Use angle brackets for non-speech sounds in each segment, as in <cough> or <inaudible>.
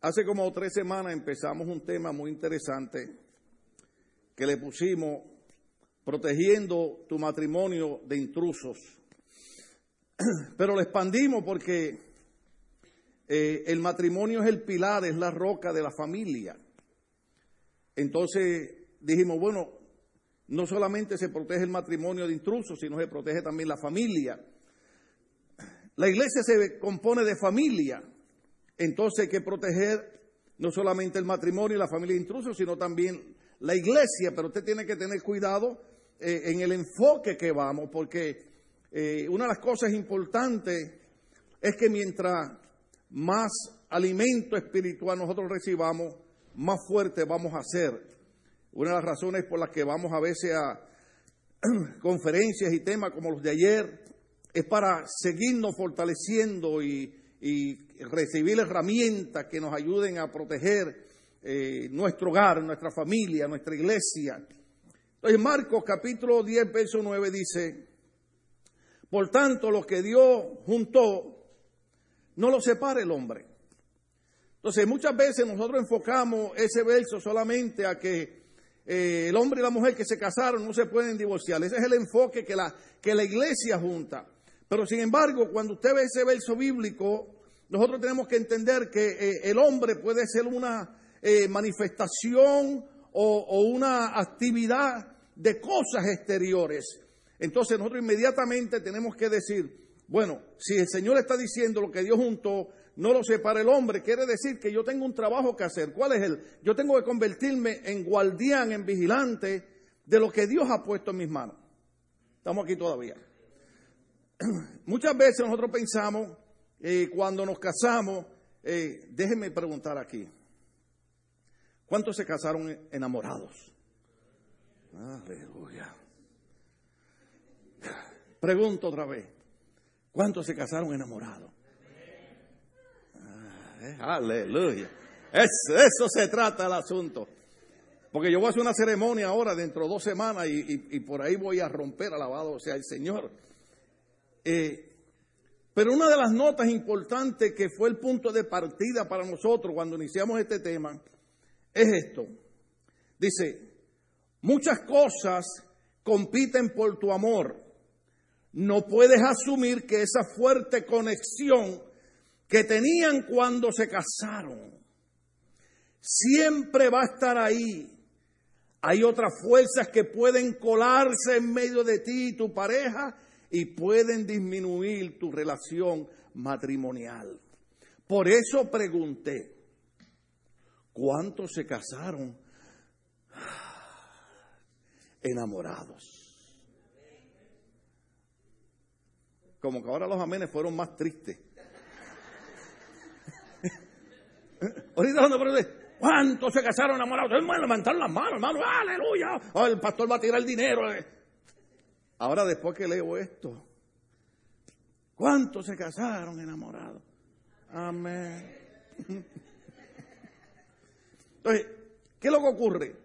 Hace como tres semanas empezamos un tema muy interesante que le pusimos protegiendo tu matrimonio de intrusos. <clears throat> Pero lo expandimos porque eh, el matrimonio es el pilar, es la roca de la familia. Entonces dijimos, bueno, no solamente se protege el matrimonio de intrusos, sino se protege también la familia. La iglesia se compone de familia, entonces hay que proteger no solamente el matrimonio y la familia de intrusos, sino también la iglesia, pero usted tiene que tener cuidado eh, en el enfoque que vamos, porque eh, una de las cosas importantes es que mientras más alimento espiritual nosotros recibamos, más fuerte vamos a ser. Una de las razones por las que vamos a veces a <clears throat> conferencias y temas como los de ayer es para seguirnos fortaleciendo y, recibir herramientas que nos ayuden a proteger eh, nuestro hogar, nuestra familia, nuestra iglesia. Entonces Marcos capítulo 10, verso 9 dice, por tanto lo que Dios juntó, no lo separe el hombre. Entonces muchas veces nosotros enfocamos ese verso solamente a que eh, el hombre y la mujer que se casaron no se pueden divorciar. Ese es el enfoque que la, que la iglesia junta. Pero sin embargo, cuando usted ve ese verso bíblico, nosotros tenemos que entender que eh, el hombre puede ser una eh, manifestación o, una actividad de cosas exteriores. Entonces nosotros inmediatamente tenemos que decir, bueno, si el Señor está diciendo lo que Dios juntó, no lo separa el hombre, quiere decir que yo tengo un trabajo que hacer. ¿Cuál es el? Yo tengo que convertirme en guardián, en vigilante de lo que Dios ha puesto en mis manos. Estamos aquí todavía. <clears throat> Muchas veces nosotros pensamos, eh, cuando nos casamos, eh, déjenme preguntar aquí, ¿cuántos se casaron enamorados? Aleluya. Pregunto otra vez, ¿cuántos se casaron enamorados? Ah, eh, aleluya. eso se trata el asunto. Porque yo voy a hacer una ceremonia ahora dentro de dos semanas y, y por ahí voy a romper alabado sea el Señor. Eh, pero una de las notas importantes que fue el punto de partida para nosotros cuando iniciamos este tema es esto. Dice, muchas cosas compiten por tu amor. No puedes asumir que esa fuerte conexión que tenían cuando se casaron siempre va a estar ahí. Hay otras fuerzas que pueden colarse en medio de ti y tu pareja y pueden disminuir tu relación matrimonial. Por eso pregunté, ¿cuántos se casaron <sighs> enamorados? Como que ahora los amenes fueron más tristes. <laughs> Ahorita cuando pregunté, ¿cuántos se casaron enamorados? Levantaron las manos, hermano, aleluya. Oh, el pastor va a tirar el dinero. Ahora después que leo esto, ¿cuántos se casaron enamorados? Amén. <laughs> Entonces, ¿qué es lo que ocurre?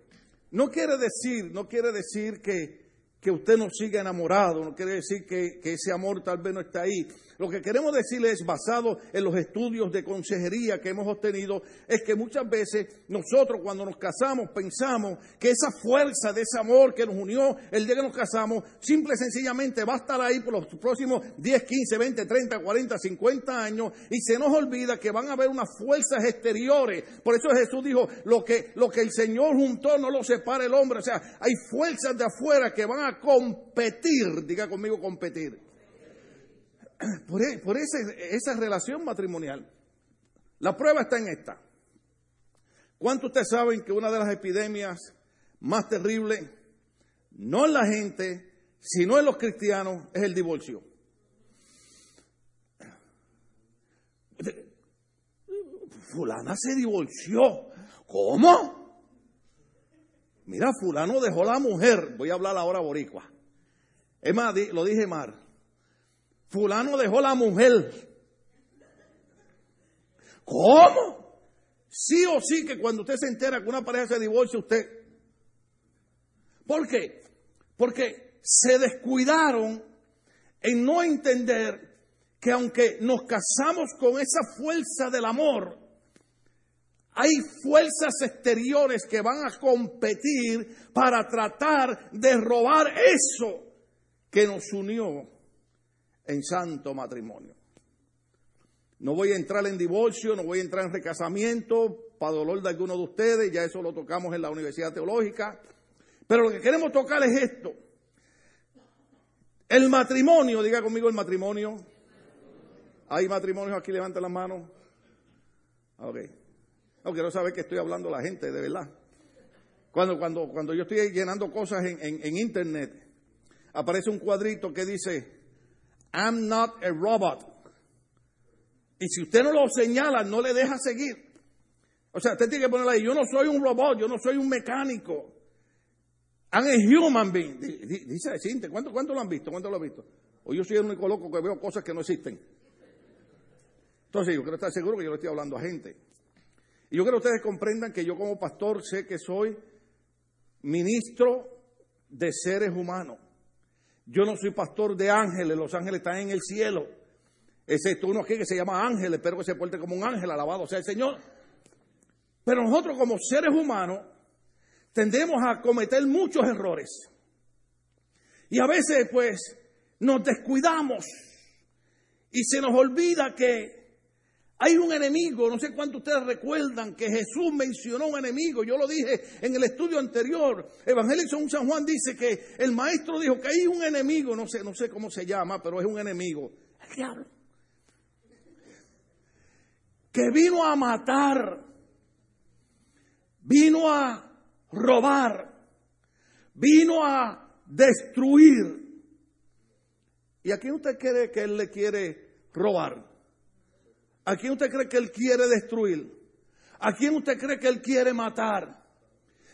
No quiere decir, no quiere decir que, que usted no siga enamorado, no quiere decir que, que ese amor tal vez no está ahí. Lo que queremos decirle es, basado en los estudios de consejería que hemos obtenido, es que muchas veces nosotros cuando nos casamos pensamos que esa fuerza de ese amor que nos unió el día que nos casamos, simple y sencillamente va a estar ahí por los próximos 10, 15, 20, 30, 40, 50 años y se nos olvida que van a haber unas fuerzas exteriores. Por eso Jesús dijo, lo que, lo que el Señor juntó no lo separa el hombre. O sea, hay fuerzas de afuera que van a competir, diga conmigo competir <clears throat> por, e, esa relación matrimonial. La prueba está en esta. ¿Cuántos ustedes saben que una de las epidemias más terribles, no en la gente, sino en los cristianos, es el divorcio? Fulana se divorció. ¿Cómo? Mira, fulano dejó la mujer. Voy a hablar ahora boricua. Es más, lo dije mal fulano dejó la mujer. ¿Cómo? Sí o sí que cuando usted se entera que una pareja se divorcia, usted... ¿Por qué? Porque se descuidaron en no entender que aunque nos casamos con esa fuerza del amor, hay fuerzas exteriores que van a competir para tratar de robar eso que nos unió en santo matrimonio. No voy a entrar en divorcio, no voy a entrar en recasamiento, para dolor de alguno de ustedes, ya eso lo tocamos en la Universidad Teológica. Pero lo que queremos tocar es esto. El matrimonio, diga conmigo el matrimonio. ¿Hay matrimonios aquí? Levanta la mano. Ok. No quiero saber que estoy hablando la gente, de verdad. Cuando, cuando, cuando yo estoy llenando cosas en, en internet, aparece un cuadrito que dice, I'm not a robot. Y si usted no lo señala, no le deja seguir. O sea, usted tiene que ponerle ahí, yo no soy un robot, yo no soy un mecánico. I'm a human being. Dice, Cinte, ¿cuánto, ¿cuánto lo han visto? ¿Cuánto lo han visto? O yo soy el único loco que veo cosas que no existen. Entonces, yo quiero estar seguro que yo le estoy hablando a gente. Y yo quiero que ustedes comprendan que yo como pastor sé que soy ministro de seres humanos. Yo no soy pastor de ángeles, los ángeles están en el cielo. Excepto uno aquí que se llama ángel, espero que se porte como un ángel, alabado sea el Señor. Pero nosotros como seres humanos tendemos a cometer muchos errores. Y a veces pues nos descuidamos y se nos olvida que hay un enemigo, no sé cuántos ustedes recuerdan que Jesús mencionó un enemigo, yo lo dije en el estudio anterior, Evangelio San Juan dice que el maestro dijo que hay un enemigo, no sé, no sé cómo se llama, pero es un enemigo, el diablo, que vino a matar, vino a robar, vino a destruir. ¿Y a quién usted cree que él le quiere robar? ¿A quién usted cree que él quiere destruir? ¿A quién usted cree que él quiere matar?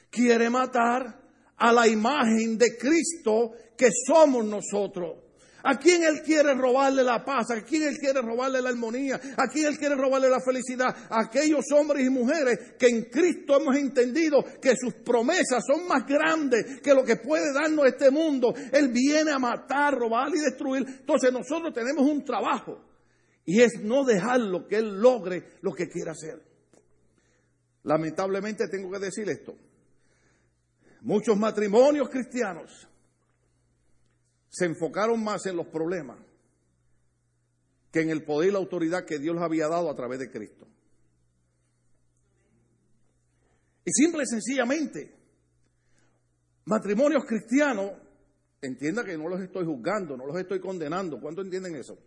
Quiere matar a la imagen de Cristo que somos nosotros. ¿A quién Él quiere robarle la paz? ¿A quién Él quiere robarle la armonía? ¿A quién Él quiere robarle la felicidad? A aquellos hombres y mujeres que en Cristo hemos entendido que sus promesas son más grandes que lo que puede darnos este mundo. Él viene a matar, robar y destruir. Entonces nosotros tenemos un trabajo y es no dejarlo que Él logre lo que quiera hacer. Lamentablemente tengo que decir esto. Muchos matrimonios cristianos se enfocaron más en los problemas que en el poder y la autoridad que Dios les había dado a través de Cristo. Y simple y sencillamente, matrimonios cristianos, entienda que no los estoy juzgando, no los estoy condenando. ¿Cuánto entienden eso?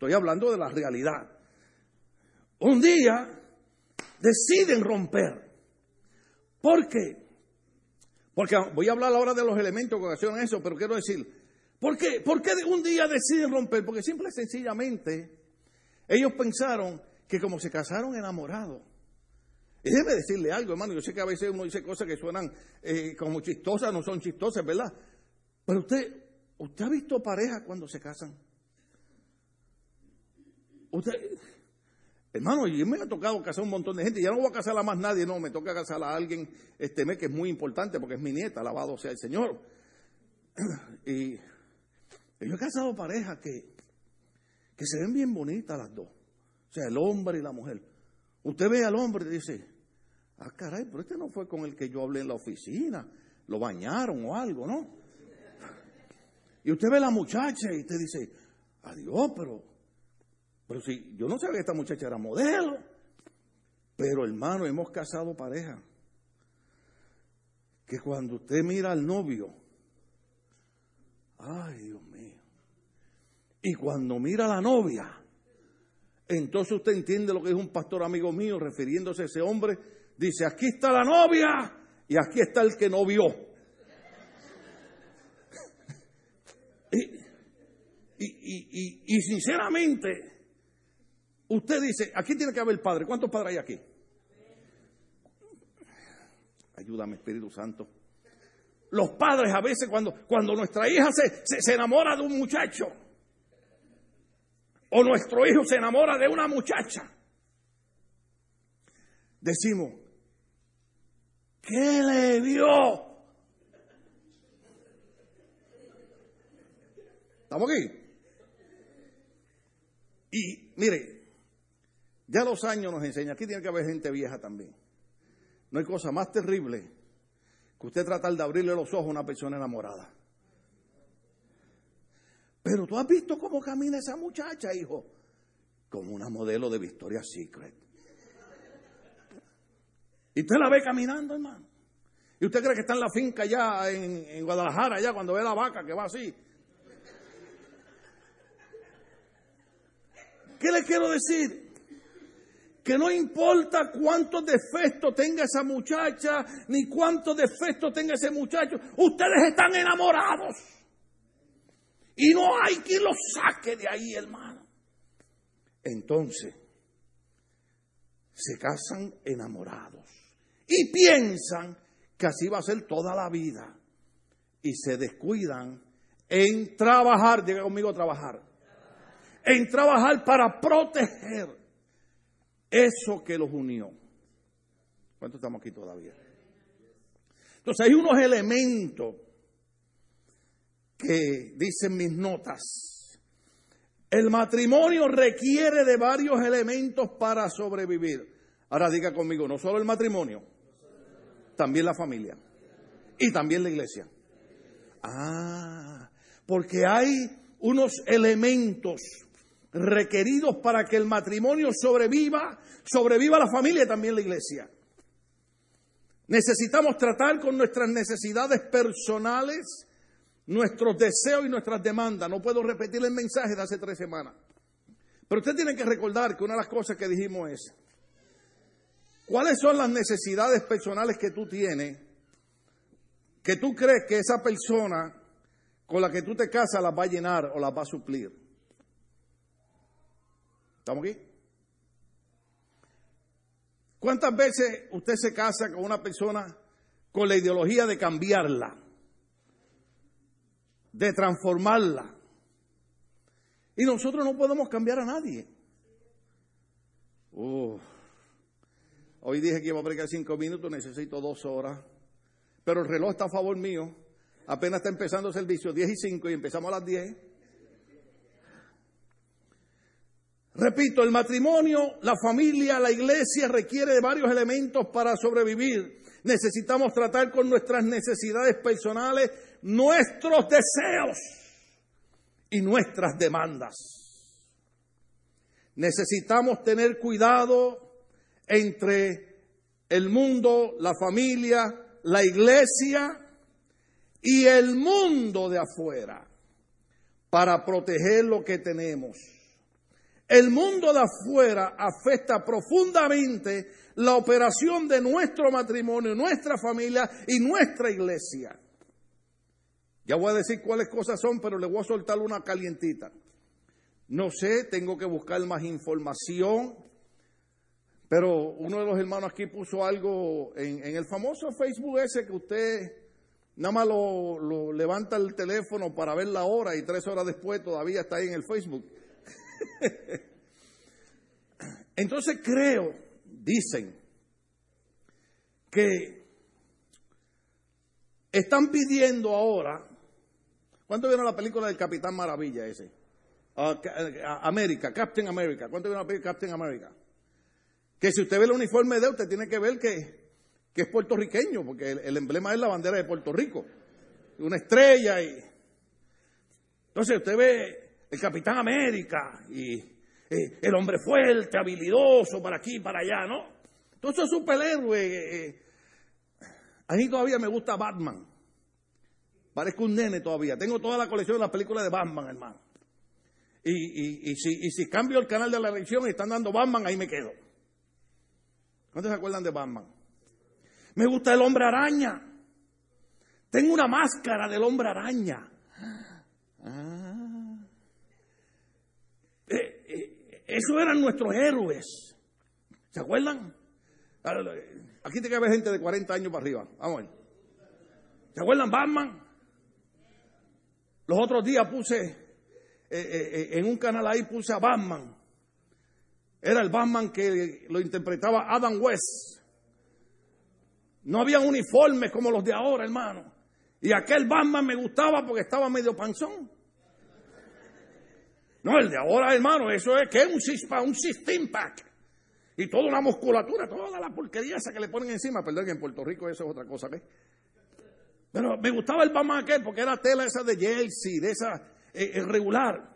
Estoy hablando de la realidad. Un día deciden romper. ¿Por qué? Porque voy a hablar ahora de los elementos que ocasionan eso, pero quiero decir, ¿por qué? ¿Por qué un día deciden romper? Porque simple y sencillamente ellos pensaron que como se casaron enamorados, y déjeme decirle algo, hermano, yo sé que a veces uno dice cosas que suenan eh, como chistosas, no son chistosas, ¿verdad? Pero usted, ¿usted ha visto parejas cuando se casan? Usted, hermano, y me ha tocado casar un montón de gente, ya no voy a casar a más nadie, no, me toca casar a alguien este mes que es muy importante porque es mi nieta, alabado sea el Señor. <clears throat> Y yo he casado parejas que, que se ven bien bonitas las dos, o sea, el hombre y la mujer. Usted ve al hombre y dice, ah, caray, pero este no fue con el que yo hablé en la oficina, lo bañaron o algo, ¿no? <laughs> Y usted ve a la muchacha y usted dice, adiós, pero pero si yo no sabía que esta muchacha era modelo. Pero hermano, hemos casado pareja. Que cuando usted mira al novio, ay Dios mío. Y cuando mira a la novia, entonces usted entiende lo que es un pastor amigo mío refiriéndose a ese hombre. Dice, aquí está la novia y aquí está el que no vio. <laughs> y, y, y sinceramente, Usted dice, aquí tiene que haber padre. ¿Cuántos padres hay aquí? Ayúdame, Espíritu Santo. Los padres a veces cuando, cuando nuestra hija se, se, enamora de un muchacho o nuestro hijo se enamora de una muchacha, decimos, ¿qué le vio? ¿Estamos aquí? Y mire, Ya los años nos enseñan, aquí tiene que haber gente vieja también. No hay cosa más terrible que usted tratar de abrirle los ojos a una persona enamorada. Pero tú has visto cómo camina esa muchacha, hijo, como una modelo de Victoria's Secret. Y usted la ve caminando, hermano. Y usted cree que está en la finca ya en, Guadalajara, allá cuando ve la vaca que va así. ¿Qué le quiero decir? Que no importa cuántos defectos tenga esa muchacha, ni cuántos defectos tenga ese muchacho, ustedes están enamorados. Y no hay quien los saque de ahí, hermano. Entonces, se casan enamorados y piensan que así va a ser toda la vida. Y se descuidan en trabajar, diga conmigo trabajar, en trabajar para proteger eso que los unió. ¿Cuánto estamos aquí todavía? Entonces hay unos elementos que dicen mis notas. El matrimonio requiere de varios elementos para sobrevivir. Ahora diga conmigo, no solo el matrimonio, también la familia y también la iglesia. Ah, porque hay unos elementos requeridos para que el matrimonio sobreviva, sobreviva la familia y también la iglesia. Necesitamos tratar con nuestras necesidades personales, nuestros deseos y nuestras demandas. No puedo repetir el mensaje de hace tres semanas. Pero usted tiene que recordar que una de las cosas que dijimos es, ¿Cuáles son las necesidades personales que tú tienes que tú crees que esa persona con la que tú te casas las va a llenar o las va a suplir? ¿Estamos aquí? ¿Cuántas veces usted se casa con una persona con la ideología de cambiarla, de transformarla? Y nosotros no podemos cambiar a nadie. Hoy dije que iba a predicar cinco minutos, necesito dos horas. Pero el reloj está a favor mío. Apenas está empezando el servicio, diez y cinco, y empezamos a las diez. Repito, el matrimonio, la familia, la iglesia requiere de varios elementos para sobrevivir. Necesitamos tratar con nuestras necesidades personales, nuestros deseos y nuestras demandas. Necesitamos tener cuidado entre el mundo, la familia, la iglesia y el mundo de afuera para proteger lo que tenemos. El mundo de afuera afecta profundamente la operación de nuestro matrimonio, nuestra familia y nuestra iglesia. Ya voy a decir cuáles cosas son, pero le voy a soltar una calientita. No sé, tengo que buscar más información. Pero uno de los hermanos aquí puso algo en, el famoso Facebook ese que usted nada más lo, levanta el teléfono para ver la hora y tres horas después todavía está ahí en el Facebook. Entonces creo, dicen, que están pidiendo ahora, ¿cuánto vieron la película del Capitán Maravilla ese? Ah, América, Captain America, ¿cuánto vieron la película Captain America? Que si usted ve el uniforme de él, usted tiene que ver que, es puertorriqueño, porque el, emblema es la bandera de Puerto Rico. Una estrella y... Entonces usted ve el Capitán América y el hombre fuerte, habilidoso, para aquí, para allá, ¿no? Entonces es superhéroe. Eh, a mí todavía me gusta Batman. Parezco un nene todavía. Tengo toda la colección de las películas de Batman, hermano. Y, si, y si cambio el canal de la elección y están dando Batman, ahí me quedo. ¿Cuántos se acuerdan de Batman? Me gusta el hombre araña. Tengo una máscara del hombre araña. Ah. Eh, eh, esos eran nuestros héroes. ¿Se acuerdan? Aquí tiene que haber gente de 40 años para arriba. Vamos a ver. ¿Se acuerdan Batman? Los otros días puse, eh, en un canal ahí puse a Batman. Era el Batman que lo interpretaba Adam West. No había uniformes como los de ahora, hermano. Y aquel Batman me gustaba porque estaba medio panzón. No, el de ahora, hermano, eso es que es un six un pack. y toda una musculatura, toda la porquería esa que le ponen encima. Perdón, que en Puerto Rico eso es otra cosa, ¿ves? Pero me gustaba el Batman aquel porque era tela esa de jersey, de esa eh, eh, regular.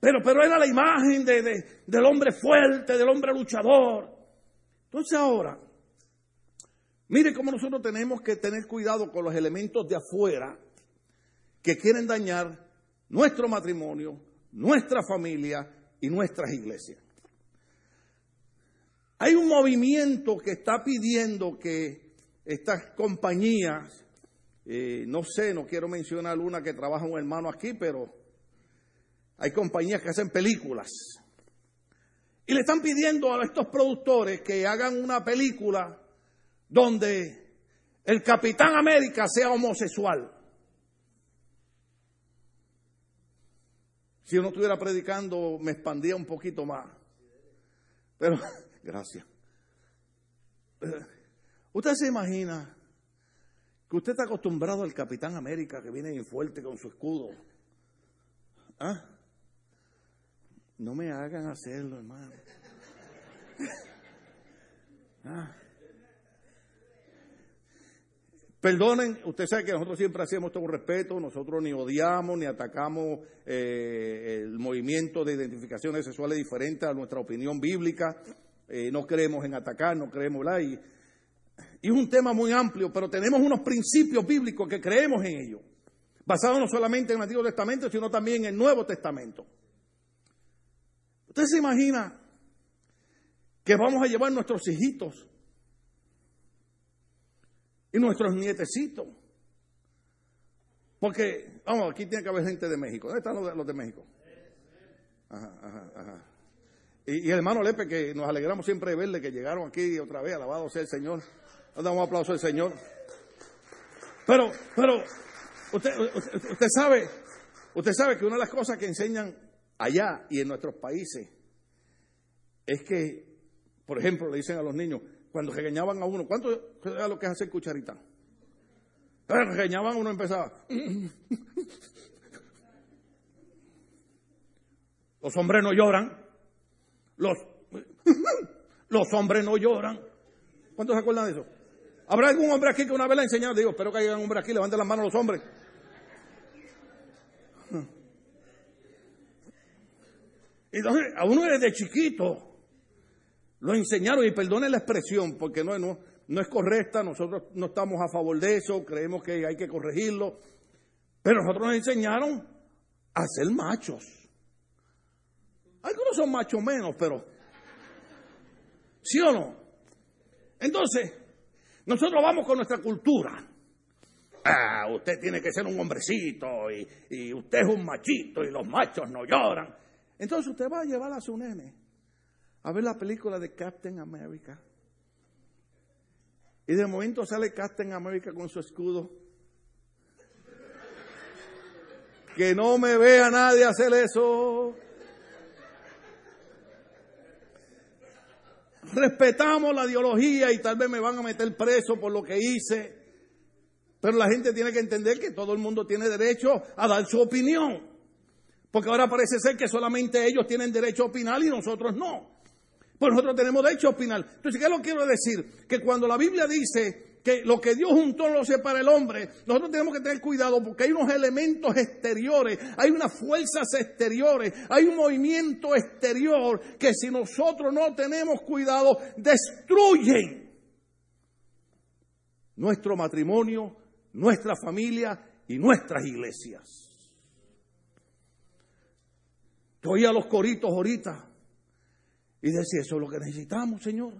Pero, pero era la imagen de, del hombre fuerte, del hombre luchador. Entonces ahora, mire cómo nosotros tenemos que tener cuidado con los elementos de afuera que quieren dañar nuestro matrimonio, nuestra familia y nuestras iglesias. Hay un movimiento que está pidiendo que estas compañías, eh, no sé, no quiero mencionar una que trabaja un hermano aquí, pero hay compañías que hacen películas. Y le están pidiendo a estos productores que hagan una película donde el Capitán América sea homosexual. Si yo no estuviera predicando, me expandía un poquito más. Pero, <laughs> gracias. Usted se imagina que usted está acostumbrado al Capitán América que viene bien fuerte con su escudo. ¿Ah? No me hagan hacerlo, hermano. <laughs> ¿Ah? Perdonen, usted sabe que nosotros siempre hacemos todo respeto, nosotros ni odiamos ni atacamos eh, el movimiento de identificaciones sexuales diferentes a nuestra opinión bíblica, eh, no creemos en atacar, no creemos, ¿verdad? Y, y, es un tema muy amplio, pero tenemos unos principios bíblicos que creemos en ellos, basados no solamente en el Antiguo Testamento, sino también en el Nuevo Testamento. ¿Usted se imagina que vamos a llevar nuestros hijitos y nuestros nietecitos. Porque, vamos, aquí tiene que haber gente de México. ¿Dónde están los de, México? Ajá, ajá, ajá. Y, el hermano Lepe, que nos alegramos siempre de verle, que llegaron aquí otra vez, alabado sea el Señor. Nos damos un aplauso al Señor. Pero, pero, usted, usted, sabe, usted sabe que una de las cosas que enseñan allá y en nuestros países es que, por ejemplo, le dicen a los niños, cuando regañaban a uno, ¿cuánto era lo que es hacer cucharita? Regañaban a uno empezaba. Los hombres no lloran. Los, los hombres no lloran. ¿Cuántos se acuerdan de eso? ¿Habrá algún hombre aquí que una vez le ha enseñado? Digo, espero que haya un hombre aquí, levanten las manos los hombres. Entonces, a uno desde chiquito lo enseñaron, y perdone la expresión, porque no, no, no es correcta, nosotros no estamos a favor de eso, creemos que hay que corregirlo, pero nosotros nos enseñaron a ser machos. Algunos son machos menos, pero... ¿Sí o no? Entonces, nosotros vamos con nuestra cultura. Ah, usted tiene que ser un hombrecito y, y usted es un machito y los machos no lloran. Entonces usted va a llevar a su nene a ver la película de Captain America. Y de momento sale Captain America con su escudo. Que no me vea nadie hacer eso. Respetamos la ideología y tal vez me van a meter preso por lo que hice. Pero la gente tiene que entender que todo el mundo tiene derecho a dar su opinión. Porque ahora parece ser que solamente ellos tienen derecho a opinar y nosotros no. Pues nosotros tenemos derecho a opinar. Entonces, ¿qué lo quiero decir? Que cuando la Biblia dice que lo que Dios juntó lo separa el hombre, nosotros tenemos que tener cuidado porque hay unos elementos exteriores, hay unas fuerzas exteriores, hay un movimiento exterior que si nosotros no tenemos cuidado, destruyen nuestro matrimonio, nuestra familia y nuestras iglesias. Yo oía los coritos ahorita. Y decía, eso es lo que necesitamos, Señor.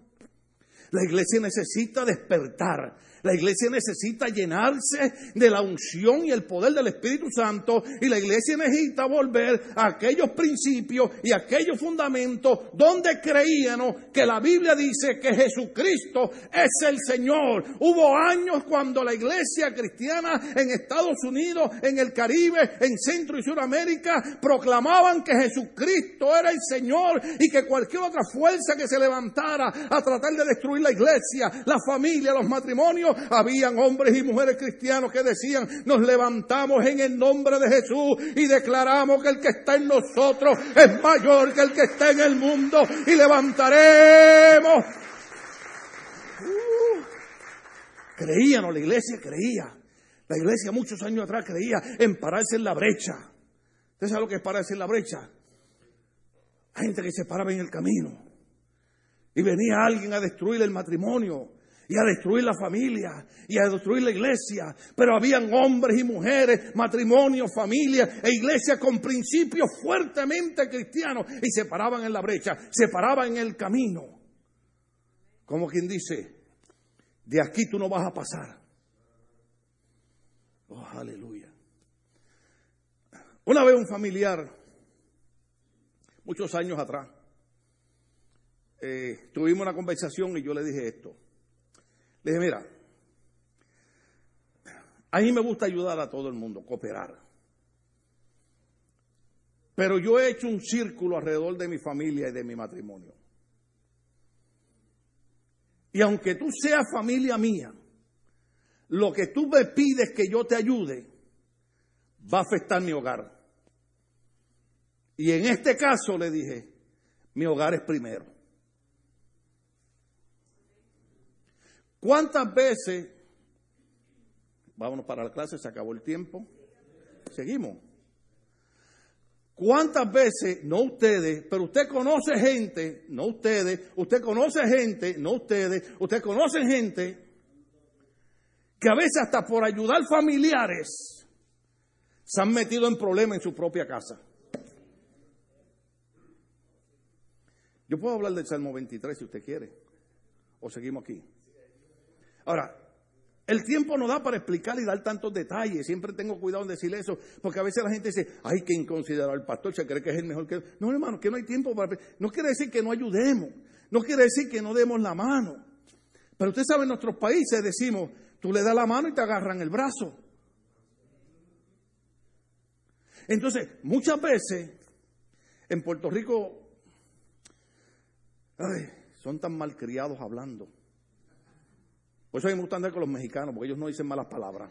La iglesia necesita despertar. La iglesia necesita llenarse de la unción y el poder del Espíritu Santo y la iglesia necesita volver a aquellos principios y aquellos fundamentos donde creíamos que la Biblia dice que Jesucristo es el Señor. Hubo años cuando la iglesia cristiana en Estados Unidos, en el Caribe, en Centro y Sudamérica proclamaban que Jesucristo era el Señor y que cualquier otra fuerza que se levantara a tratar de destruir la iglesia, la familia, los matrimonios, habían hombres y mujeres cristianos que decían, nos levantamos en el nombre de Jesús y declaramos que el que está en nosotros es mayor que el que está en el mundo y levantaremos. Uh, creían, la iglesia creía. La iglesia muchos años atrás creía en pararse en la brecha. ¿Usted sabe lo que es pararse en la brecha? Gente que se paraba en el camino. Y venía alguien a destruir el matrimonio y a destruir la familia y a destruir la iglesia. Pero habían hombres y mujeres, matrimonio, familia e iglesia con principios fuertemente cristianos y se paraban en la brecha, se paraban en el camino. Como quien dice, de aquí tú no vas a pasar. Oh, aleluya. Una vez un familiar, muchos años atrás, eh, tuvimos una conversación y yo le dije esto. Le dije, mira, a mí me gusta ayudar a todo el mundo, cooperar. Pero yo he hecho un círculo alrededor de mi familia y de mi matrimonio. Y aunque tú seas familia mía, lo que tú me pides que yo te ayude va a afectar mi hogar. Y en este caso le dije, mi hogar es primero. ¿Cuántas veces, vámonos para la clase, se acabó el tiempo, seguimos? ¿Cuántas veces, no ustedes, pero usted conoce gente, no ustedes, usted conoce gente, no ustedes, usted conoce gente que a veces hasta por ayudar familiares se han metido en problemas en su propia casa? Yo puedo hablar del Salmo 23 si usted quiere, o seguimos aquí. Ahora, el tiempo no da para explicar y dar tantos detalles. Siempre tengo cuidado en decir eso, porque a veces la gente dice, ay, que inconsiderado el pastor, se cree que es el mejor que... No, hermano, que no hay tiempo para... No quiere decir que no ayudemos, no quiere decir que no demos la mano. Pero usted sabe, en nuestros países decimos, tú le das la mano y te agarran el brazo. Entonces, muchas veces, en Puerto Rico, son tan malcriados hablando. Por eso a mí me gusta andar con los mexicanos, porque ellos no dicen malas palabras.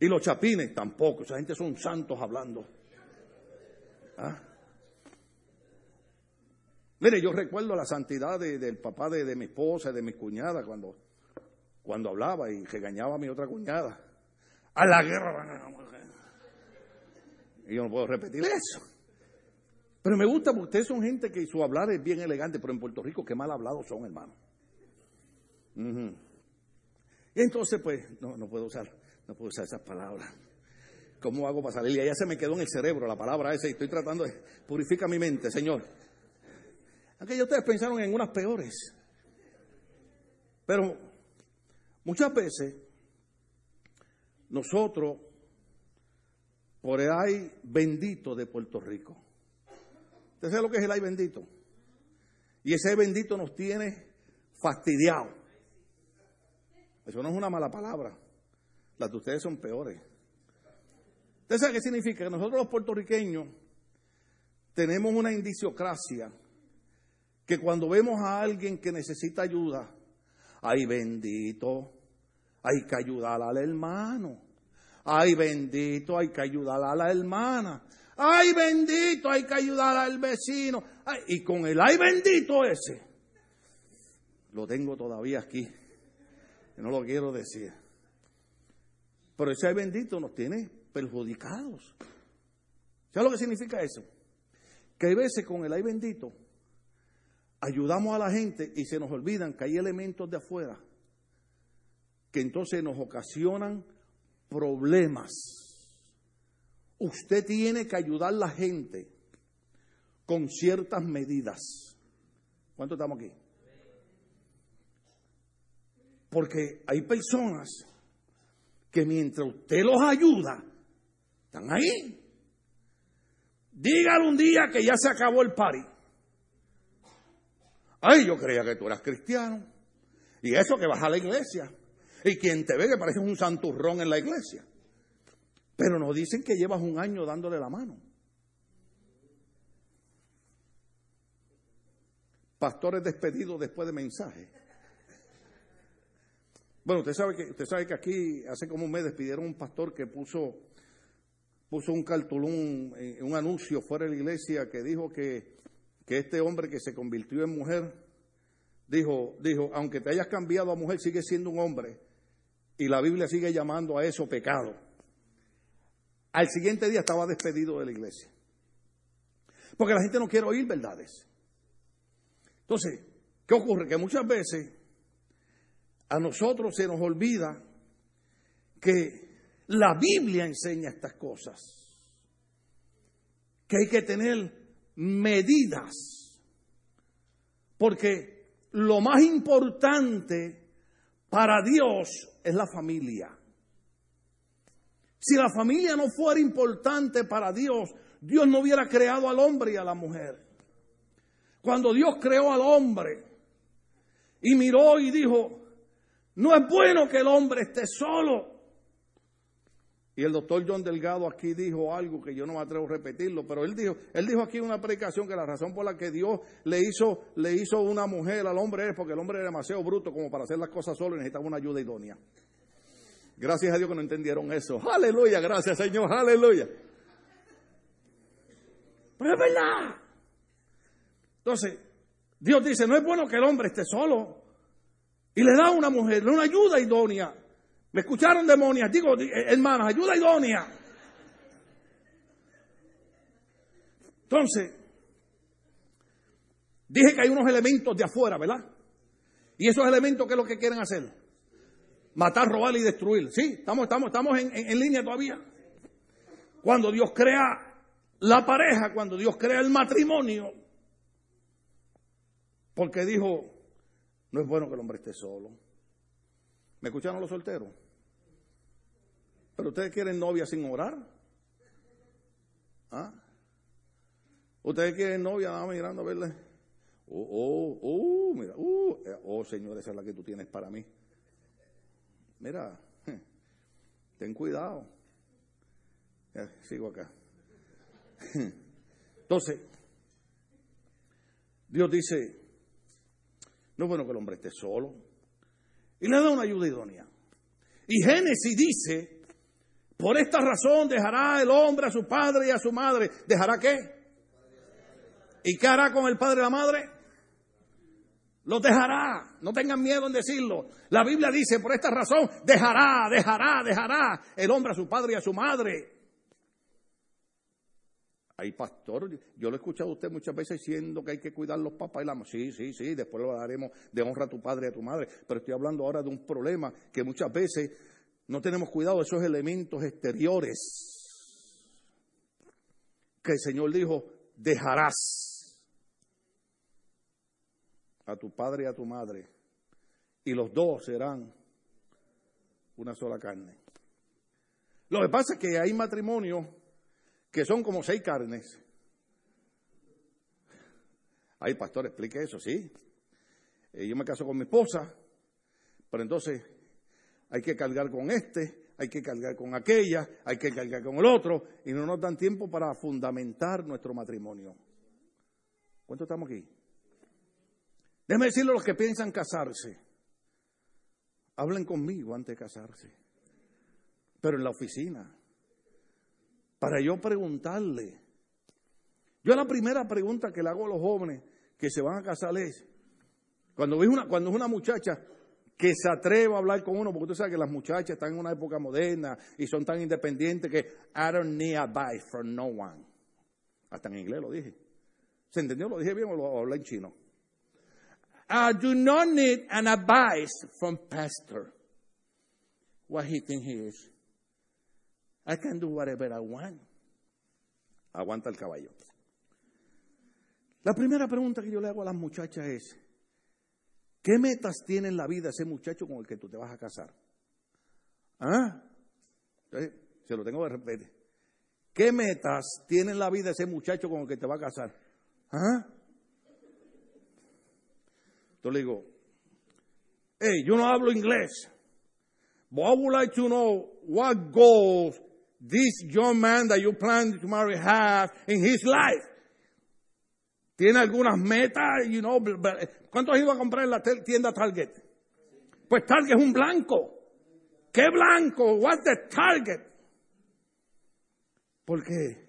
Y los chapines tampoco, esa gente son santos hablando. ¿Ah? Mire, yo recuerdo la santidad del papá de, mi esposa, de mi cuñada, cuando, cuando hablaba y regañaba a mi otra cuñada. A la guerra. Y yo no puedo repetir eso. Pero me gusta porque ustedes son gente que su hablar es bien elegante, pero en Puerto Rico qué mal hablados son, hermano. Y entonces, pues, no, no puedo usar, no puedo usar esas palabras. ¿Cómo hago para salir? Y ya se me quedó en el cerebro la palabra esa y estoy tratando de purificar mi mente, Señor. Ya ustedes pensaron en unas peores. Pero muchas veces nosotros, por ay bendito de Puerto Rico, ¿Usted sabe lo que es el ay bendito? Y ese bendito nos tiene fastidiado. Eso no es una mala palabra. Las de ustedes son peores. ¿Usted sabe qué significa? Que nosotros los puertorriqueños tenemos una indiciocracia que cuando vemos a alguien que necesita ayuda, ay bendito, hay que ayudar al hermano. Ay bendito, hay que ayudar a la hermana. Ay bendito, hay que ayudar al vecino. y con el ay bendito ese, lo tengo todavía aquí. No lo quiero decir. Pero ese ay bendito nos tiene perjudicados. ¿Sabes lo que significa eso? Que hay veces con el ay bendito ayudamos a la gente y se nos olvidan que hay elementos de afuera que entonces nos ocasionan problemas usted tiene que ayudar a la gente con ciertas medidas. ¿Cuánto estamos aquí? Porque hay personas que mientras usted los ayuda, están ahí. Dígale un día que ya se acabó el party. Ay, yo creía que tú eras cristiano. Y eso que vas a la iglesia. Y quien te ve que parece un santurrón en la iglesia. Pero nos dicen que llevas un año dándole la mano. Pastores despedidos después de mensaje. Bueno, usted sabe que usted sabe que aquí hace como un mes despidieron un pastor que puso puso un cartulón, eh, un anuncio fuera de la iglesia que dijo que, que este hombre que se convirtió en mujer dijo dijo, aunque te hayas cambiado a mujer sigue siendo un hombre y la Biblia sigue llamando a eso pecado. Al siguiente día estaba despedido de la iglesia. Porque la gente no quiere oír verdades. Entonces, ¿qué ocurre? Que muchas veces a nosotros se nos olvida que la Biblia enseña estas cosas. Que hay que tener medidas. Porque lo más importante para Dios es la familia. Si la familia no fuera importante para Dios, Dios no hubiera creado al hombre y a la mujer. Cuando Dios creó al hombre y miró y dijo, no es bueno que el hombre esté solo. Y el doctor John Delgado aquí dijo algo que yo no me atrevo a repetirlo, pero él dijo, él dijo aquí una predicación que la razón por la que Dios le hizo, le hizo una mujer al hombre es porque el hombre era demasiado bruto como para hacer las cosas solo y necesitaba una ayuda idónea. Gracias a Dios que no entendieron eso. Aleluya, gracias Señor, aleluya. Pero es verdad. Entonces, Dios dice, no es bueno que el hombre esté solo. Y le da a una mujer, una ayuda idónea. ¿Me escucharon demonias? Digo, eh, hermanos, ayuda idónea. Entonces, dije que hay unos elementos de afuera, ¿verdad? Y esos elementos, ¿qué es lo que quieren hacer? Matar, robar y destruir. Sí, estamos, estamos, estamos en, en, línea todavía. Cuando Dios crea la pareja, cuando Dios crea el matrimonio, porque dijo, no es bueno que el hombre esté solo. ¿Me escucharon los solteros? ¿Pero ustedes quieren novia sin orar? ¿Ah? ¿Ustedes quieren novia ah, mirando a verle? Oh, oh, oh, mira, uh, oh, Señor, esa es la que tú tienes para mí mira, <laughs> ten cuidado. sigo acá. <laughs> Entonces, Dios dice, no es bueno que el hombre esté solo. Y le da una ayuda idónea. Y Génesis dice, por esta razón dejará el hombre a su padre y a su madre. ¿Dejará qué? ¿Y qué hará con el padre y la madre? Los dejará. No tengan miedo en decirlo. La Biblia dice, por esta razón, dejará, dejará, dejará el hombre a su padre y a su madre. Hay pastor, yo lo he escuchado a usted muchas veces diciendo que hay que cuidar los papás y la mamá. Sí, sí, sí, después lo daremos de honra a tu padre y a tu madre. Pero estoy hablando ahora de un problema que muchas veces no tenemos cuidado de esos elementos exteriores. Que el Señor dijo, dejarás a tu padre y a tu madre, y los dos serán una sola carne. Lo que pasa es que hay matrimonios que son como seis carnes. Ay, pastor, explique eso, sí. Eh, yo me caso con mi esposa, pero entonces hay que cargar con este, hay que cargar con aquella, hay que cargar con el otro, y no nos dan tiempo para fundamentar nuestro matrimonio. ¿Cuánto estamos aquí? Déjame decirle a los que piensan casarse. Hablen conmigo antes de casarse. Pero en la oficina. Para yo preguntarle. Yo la primera pregunta que le hago a los jóvenes que se van a casar es, cuando, es una, cuando es una muchacha que se atreva a hablar con uno, porque usted sabe que las muchachas están en una época moderna y son tan independientes que I don't need advice from no one. Hasta en inglés lo dije. ¿Se entendió? ¿Lo dije bien o lo hablé en chino? I do not need an advice from pastor. What he think he is. I can do whatever I want. Aguanta el caballo. La primera pregunta que yo le hago a las muchachas es, ¿qué metas tiene en la vida ese muchacho con el que tú te vas a casar? ¿Ah? se lo tengo que repetir. ¿Qué metas tiene en la vida ese muchacho con el que te va a casar? ¿Ah? Le digo, hey, yo no hablo inglés. But I would like to know what goals this young man that you plan to marry have in his life. tiene algunas metas, you know, ¿cuánto has ido a comprar en la tienda Target? Pues Target es un blanco. ¿Qué blanco? What's the target? Porque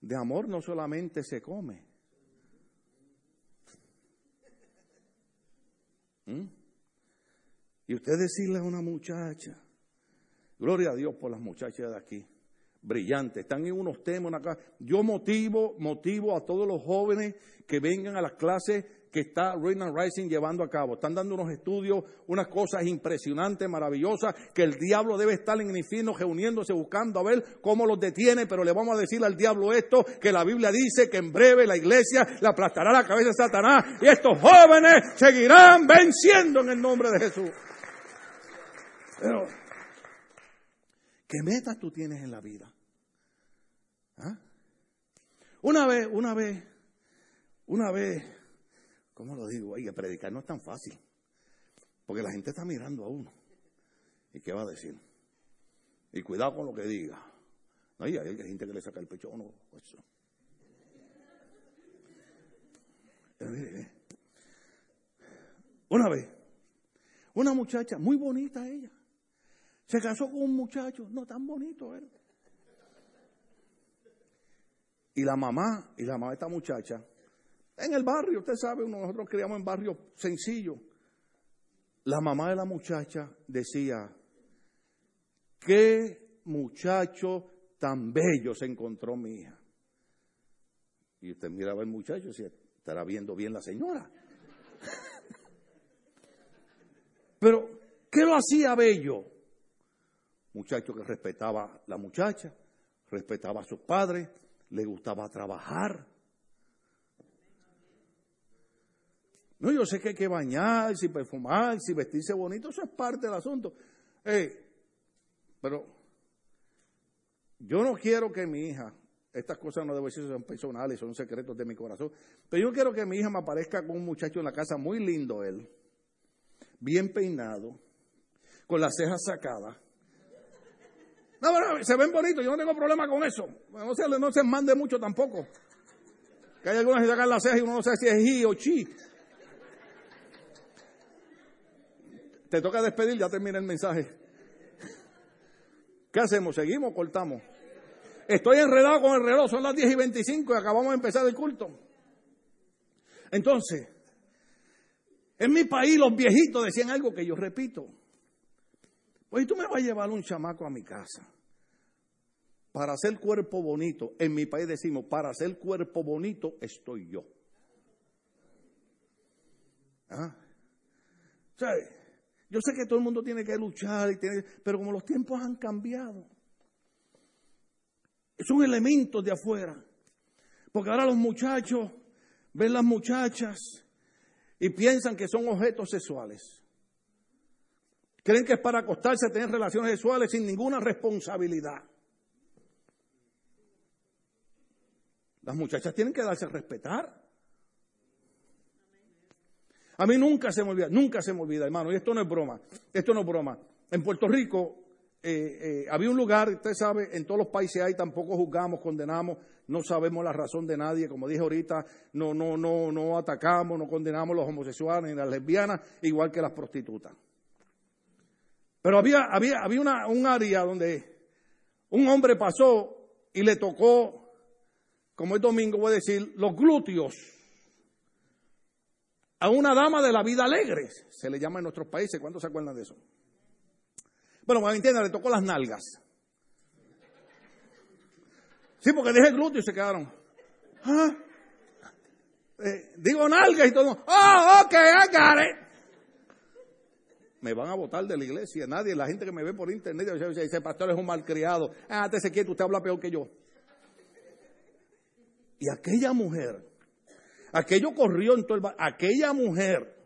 de amor no solamente se come. ¿Mm? Y usted decirle a una muchacha, gloria a Dios por las muchachas de aquí, brillantes, están en unos temas, una Yo motivo, motivo a todos los jóvenes que vengan a las clases que está Reina Rising llevando a cabo. Están dando unos estudios, unas cosas impresionantes, maravillosas, que el diablo debe estar en el infierno reuniéndose, buscando a ver cómo los detiene, pero le vamos a decir al diablo esto, que la Biblia dice que en breve la iglesia le aplastará la cabeza de Satanás y estos jóvenes seguirán venciendo en el nombre de Jesús. Pero, ¿qué metas tú tienes en la vida? ¿Ah? Una vez, una vez, una vez, ¿cómo lo digo? Oye, predicar no es tan fácil. Porque la gente está mirando a uno. ¿Y qué va a decir? Y cuidado con lo que diga. No, hay gente que le saca el pecho a uno. Eso. Una vez, una muchacha, muy bonita ella, se casó con un muchacho, no tan bonito él. Y la mamá, y la mamá de esta muchacha, en el barrio, usted sabe, nosotros criamos en barrio sencillo. La mamá de la muchacha decía, qué muchacho tan bello se encontró mi hija. Y usted miraba al muchacho y decía, estará viendo bien la señora. <laughs> Pero, ¿qué lo hacía bello? muchacho que respetaba a la muchacha, respetaba a sus padres, le gustaba trabajar. No, yo sé que hay que bañarse y perfumarse y vestirse bonito, eso es parte del asunto. Pero yo no quiero que mi hija, estas cosas no debo decir son personales, son secretos de mi corazón, pero yo quiero que mi hija me aparezca con un muchacho en la casa muy lindo él, bien peinado, con las cejas sacadas, no, se ven bonitos, yo no tengo problema con eso. No se, no se mande mucho tampoco. Que hay algunas que sacan las cejas y uno no sabe si es hi o chi. Te toca despedir, ya termina el mensaje. ¿Qué hacemos? ¿Seguimos o cortamos? Estoy enredado con el reloj, son las 10 y 25 y acabamos de empezar el culto. Entonces, en mi país los viejitos decían algo que yo repito. Pues tú me vas a llevar un chamaco a mi casa. Para hacer cuerpo bonito, en mi país decimos, para hacer cuerpo bonito estoy yo. ¿Ah? Yo sé que todo el mundo tiene que luchar, y pero como los tiempos han cambiado, son elementos de afuera. Porque ahora los muchachos ven las muchachas y piensan que son objetos sexuales. Creen que es para acostarse a tener relaciones sexuales sin ninguna responsabilidad. Las muchachas tienen que darse a respetar. A mí nunca se me olvida, nunca se me olvida, hermano, y esto no es broma, esto no es broma. En Puerto Rico eh, eh, había un lugar, usted sabe, en todos los países hay, tampoco juzgamos, condenamos, no sabemos la razón de nadie, como dije ahorita, no, no, no, no atacamos, no condenamos a los homosexuales ni las lesbianas, igual que las prostitutas. Pero había, había, había una, un área donde un hombre pasó y le tocó, como es domingo, voy a decir, los glúteos a una dama de la vida alegre. Se le llama en nuestros países. ¿Cuántos se acuerdan de eso? Bueno, cuando entiendan, le tocó las nalgas. Sí, porque dije glúteos y se quedaron. ¿Ah? Eh, digo nalgas y todo. Oh, ok, I got it me van a votar de la iglesia. Nadie, la gente que me ve por internet, dice, pastor es un malcriado. Ah, se quieto, usted habla peor que yo. Y aquella mujer, aquello corrió en todo el aquella mujer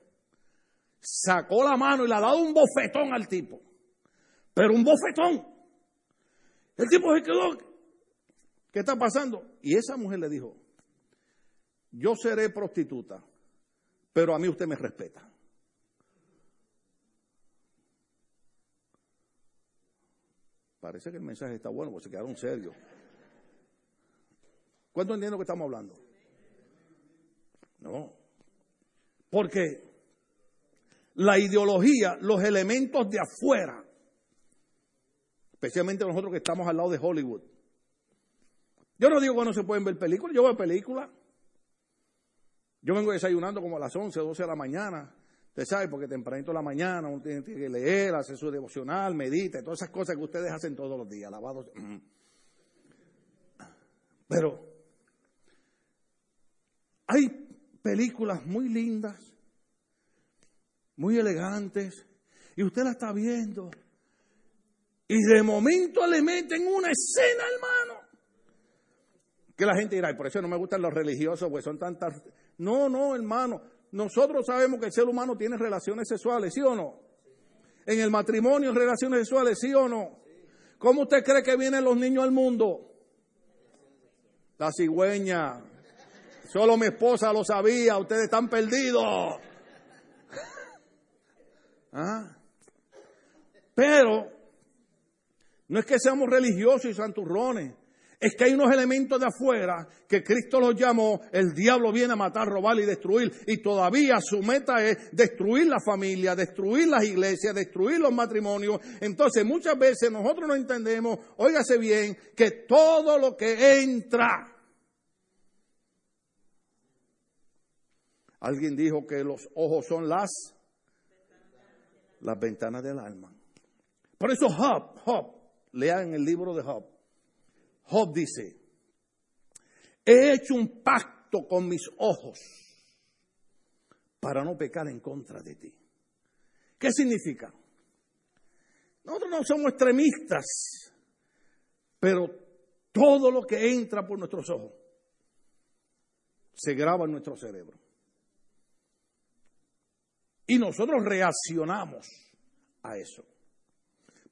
sacó la mano y le ha dado un bofetón al tipo. Pero un bofetón. El tipo se quedó. ¿Qué está pasando? Y esa mujer le dijo, yo seré prostituta, pero a mí usted me respeta. Parece que el mensaje está bueno, porque se quedaron serios. ¿Cuánto entiendo que estamos hablando? No. Porque la ideología, los elementos de afuera, especialmente nosotros que estamos al lado de Hollywood. Yo no digo que no se pueden ver películas, yo veo películas. Yo vengo desayunando como a las 11, 12 de la mañana. Usted sabe, porque tempranito de la mañana uno tiene, que leer, hacer su devocional, medita, todas esas cosas que ustedes hacen todos los días, lavados. Pero hay películas muy lindas, muy elegantes, y usted la está viendo, y de momento le meten una escena, hermano, que la gente dirá, y por eso no me gustan los religiosos, pues son tantas... No, no, hermano, nosotros sabemos que el ser humano tiene relaciones sexuales, ¿sí o no? En el matrimonio, relaciones sexuales, ¿sí o no? ¿Cómo usted cree que vienen los niños al mundo? La cigüeña. Solo mi esposa lo sabía, ustedes están perdidos. <laughs> ¿Ah? Pero no es que seamos religiosos y santurrones. Es que hay unos elementos de afuera que Cristo los llamó, el diablo viene a matar, robar y destruir. Y todavía su meta es destruir la familia, destruir las iglesias, destruir los matrimonios. Entonces muchas veces nosotros no entendemos, óigase bien, que todo lo que entra Alguien dijo que los ojos son las, las ventanas del alma. Por eso Job, Job, lean el libro de Job. Job dice, he hecho un pacto con mis ojos para no pecar en contra de ti. ¿Qué significa? Nosotros no somos extremistas, pero todo lo que entra por nuestros ojos se graba en nuestro cerebro. Y nosotros reaccionamos a eso.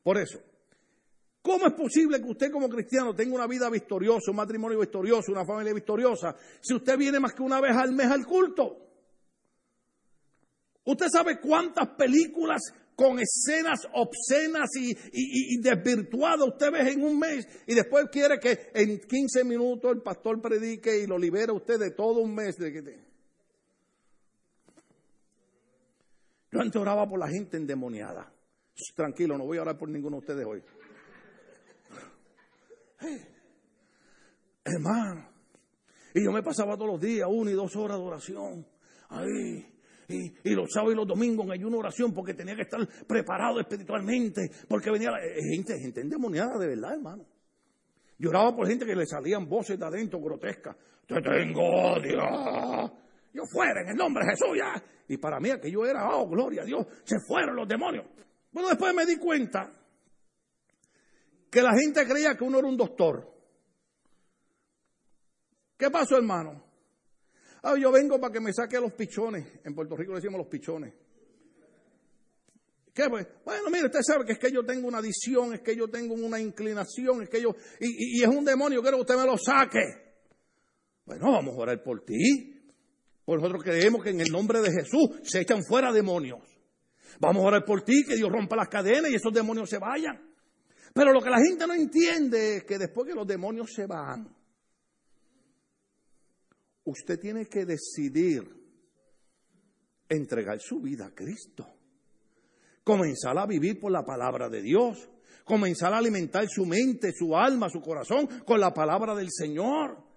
Por eso, ¿cómo es posible que usted como cristiano tenga una vida victoriosa, un matrimonio victorioso, una familia victoriosa, si usted viene más que una vez al mes al culto? ¿Usted sabe cuántas películas con escenas obscenas y, desvirtuadas usted ve en un mes y después quiere que en 15 minutos el pastor predique y lo libere usted de todo un mes de que... Yo antes oraba por la gente endemoniada. Tranquilo, no voy a orar por ninguno de ustedes hoy. hermano, y yo me pasaba todos los días una y dos horas de oración. Ahí. Y, los sábados y los domingos en ayuno oración porque tenía que estar preparado espiritualmente. Porque venía eh, gente, gente endemoniada de verdad, hermano. Lloraba por gente que le salían voces de adentro grotescas. Te tengo odio yo fuera en el nombre de Jesús ya. Y para mí aquello era, oh, gloria a Dios, se fueron los demonios. Bueno, después me di cuenta que la gente creía que uno era un doctor. ¿Qué pasó, hermano? Ah, yo vengo para que me saque los pichones. En Puerto Rico le decimos los pichones. ¿Qué? Bueno, mire, usted sabe que es que yo tengo una adicción, es que yo tengo una inclinación, es que yo. Y, y es un demonio, quiero que usted me lo saque. Bueno, vamos a orar por ti. Pues nosotros creemos que en el nombre de Jesús se echan fuera demonios. Vamos a orar por ti, que Dios rompa las cadenas y esos demonios se vayan. Pero lo que la gente no entiende es que después que los demonios se van, usted tiene que decidir entregar su vida a Cristo. Comenzar a vivir por la palabra de Dios. Comenzar a alimentar su mente, su alma, su corazón con la palabra del Señor.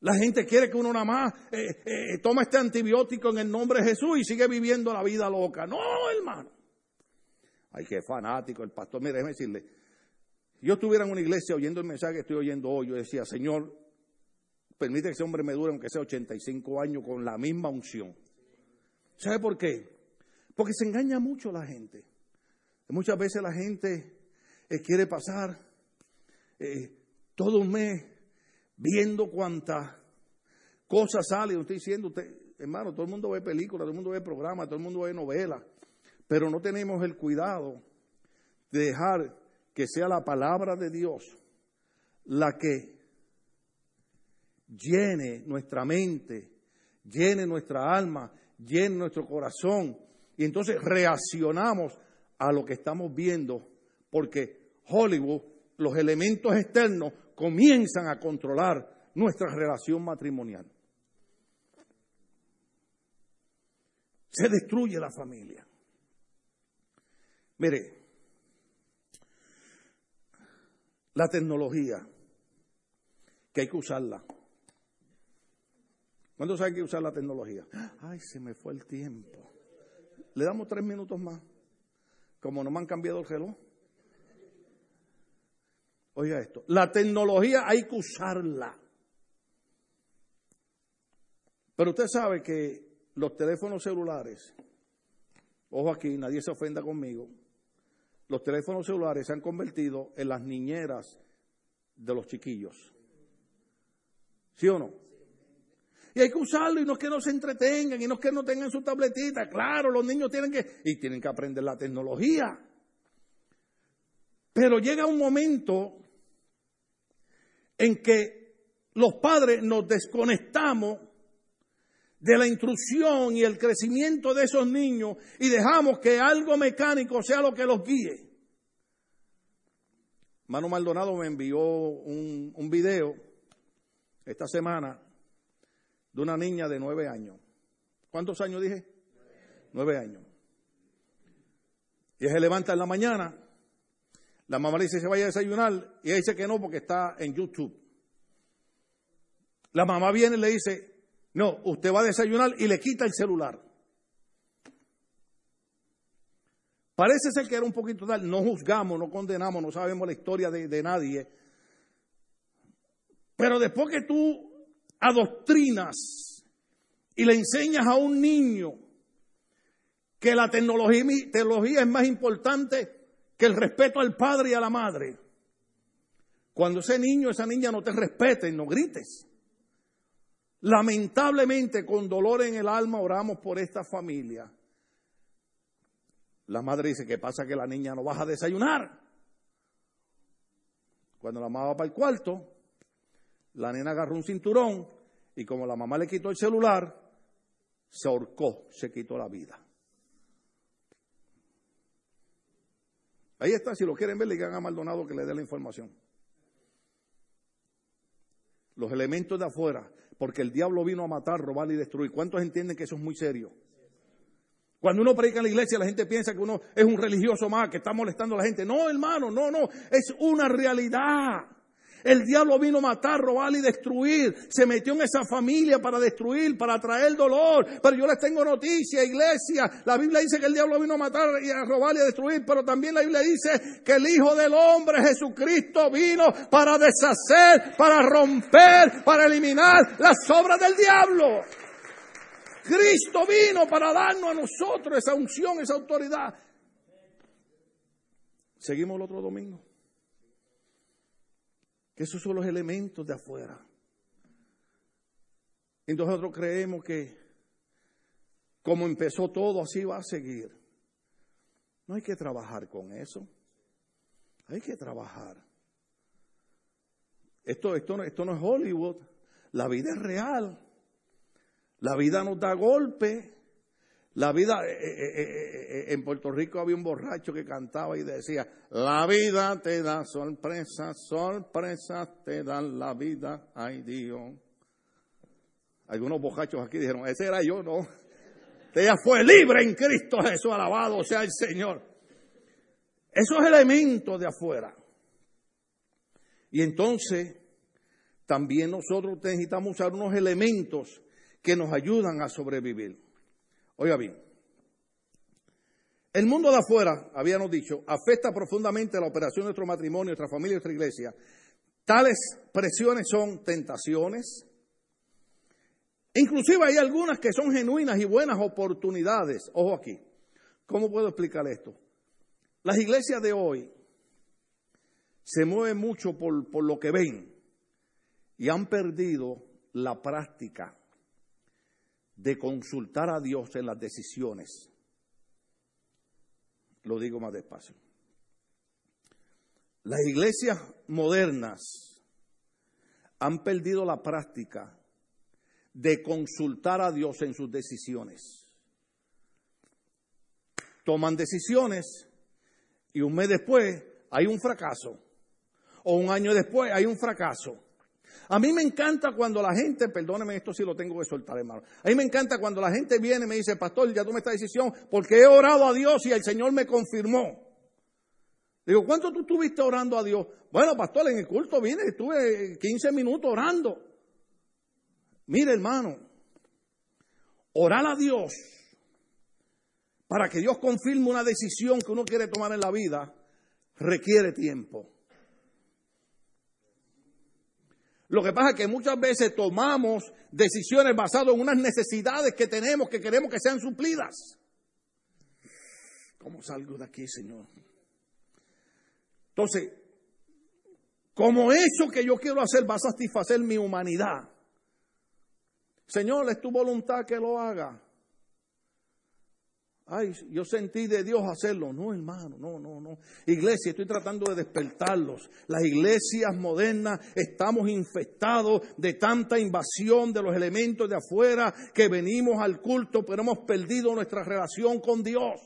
La gente quiere que uno nada más eh, eh, tome este antibiótico en el nombre de Jesús y sigue viviendo la vida loca. No, hermano. Ay, qué fanático el pastor. Mire, déjeme decirle. Yo estuviera en una iglesia oyendo el mensaje que estoy oyendo hoy, yo decía, Señor, permite que ese hombre me dure aunque sea 85 años con la misma unción. ¿Sabe por qué? Porque se engaña mucho la gente. Muchas veces la gente eh, quiere pasar todo un mes viendo cuántas cosas salen. Estoy diciendo, hermano, todo el mundo ve películas, todo el mundo ve programas, todo el mundo ve novelas, pero no tenemos el cuidado de dejar que sea la palabra de Dios la que llene nuestra mente, llene nuestra alma, llene nuestro corazón. Y entonces reaccionamos a lo que estamos viendo, porque Hollywood, los elementos externos, comienzan a controlar nuestra relación matrimonial. Se destruye la familia. Mire, la tecnología, que hay que usarla. ¿Cuándo sabe que usar la tecnología? Ay, se me fue el tiempo. Le damos tres minutos más. Como no me han cambiado el reloj. Oiga esto, la tecnología hay que usarla. Pero usted sabe que los teléfonos celulares, ojo aquí, nadie se ofenda conmigo, los teléfonos celulares se han convertido en las niñeras de los chiquillos. ¿Sí o no? Y hay que usarlo y no es que no se entretengan y no es que no tengan su tabletita. Claro, los niños tienen que, y tienen que aprender la tecnología. Pero llega un momento en que los padres nos desconectamos de la instrucción y el crecimiento de esos niños y dejamos que algo mecánico sea lo que los guíe. Mano Maldonado me envió un, un video esta semana de una niña de nueve años. ¿Cuántos años dije? Nueve años. Y ella se levanta en la mañana, la mamá le dice se vaya a desayunar y ella dice que no porque está en YouTube. La mamá viene y le dice, no, usted va a desayunar y le quita el celular. Parece ser que era un poquito tal, no juzgamos, no condenamos, no sabemos la historia de, de nadie. Pero después que tú adoctrinas y le enseñas a un niño que la tecnología, tecnología es más importante que el respeto al padre y a la madre, cuando ese niño, esa niña no te respeten, no grites. Lamentablemente, con dolor en el alma, oramos por esta familia. La madre dice, ¿qué pasa que la niña no baja a desayunar? Cuando la mamá va para el cuarto, la nena agarró un cinturón y como la mamá le quitó el celular, se ahorcó, se quitó la vida. Ahí está, si lo quieren ver, le digan a Maldonado que le dé la información. Los elementos de afuera porque el diablo vino a matar, robar y destruir. ¿Cuántos entienden que eso es muy serio? Cuando uno predica en la iglesia, la gente piensa que uno es un religioso más, que está molestando a la gente. No, hermano, no, no, es una realidad. El diablo vino a matar, robar y destruir. Se metió en esa familia para destruir, para traer dolor. Pero yo les tengo noticia, iglesia. La Biblia dice que el diablo vino a matar y a robar y a destruir. Pero también la Biblia dice que el Hijo del Hombre, Jesucristo, vino para deshacer, para romper, para eliminar las obras del diablo. Cristo vino para darnos a nosotros esa unción, esa autoridad. Seguimos el otro domingo. Esos son los elementos de afuera. Entonces nosotros creemos que como empezó todo, así va a seguir. No hay que trabajar con eso. Hay que trabajar. Esto, esto, esto no es Hollywood. La vida es real. La vida nos da golpes. La vida, eh, eh, eh, en Puerto Rico había un borracho que cantaba y decía, la vida te da sorpresas, sorpresas te dan la vida, ay Dios. Algunos borrachos aquí dijeron, ese era yo, no. Ella fue libre en Cristo Jesús, alabado sea el Señor. Esos elementos de afuera. Y entonces, también nosotros necesitamos usar unos elementos que nos ayudan a sobrevivir. Oiga bien, el mundo de afuera, habíamos dicho, afecta profundamente la operación de nuestro matrimonio, nuestra familia, nuestra iglesia. Tales presiones son tentaciones. Inclusive hay algunas que son genuinas y buenas oportunidades. Ojo aquí. ¿Cómo puedo explicar esto? Las iglesias de hoy se mueven mucho por, por lo que ven y han perdido la práctica de consultar a Dios en las decisiones. Lo digo más despacio. Las iglesias modernas han perdido la práctica de consultar a Dios en sus decisiones. Toman decisiones y un mes después hay un fracaso. O un año después hay un fracaso. A mí me encanta cuando la gente, perdóneme, esto sí lo tengo que soltar, hermano. A mí me encanta cuando la gente viene y me dice, pastor, ya tomé esta decisión porque he orado a Dios y el Señor me confirmó. Digo, ¿cuánto tú estuviste orando a Dios? Bueno, pastor, en el culto vine, estuve 15 minutos orando. Mire, hermano, orar a Dios para que Dios confirme una decisión que uno quiere tomar en la vida requiere tiempo. Lo que pasa es que muchas veces tomamos decisiones basadas en unas necesidades que tenemos, que queremos que sean suplidas. ¿Cómo salgo de aquí, Señor? Entonces, como eso que yo quiero hacer va a satisfacer mi humanidad. Señor, es tu voluntad que lo haga. Ay, yo sentí de Dios hacerlo. No, hermano, no, no, no. Iglesia, estoy tratando de despertarlos. Las iglesias modernas estamos infestados de tanta invasión de los elementos de afuera que venimos al culto, pero hemos perdido nuestra relación con Dios.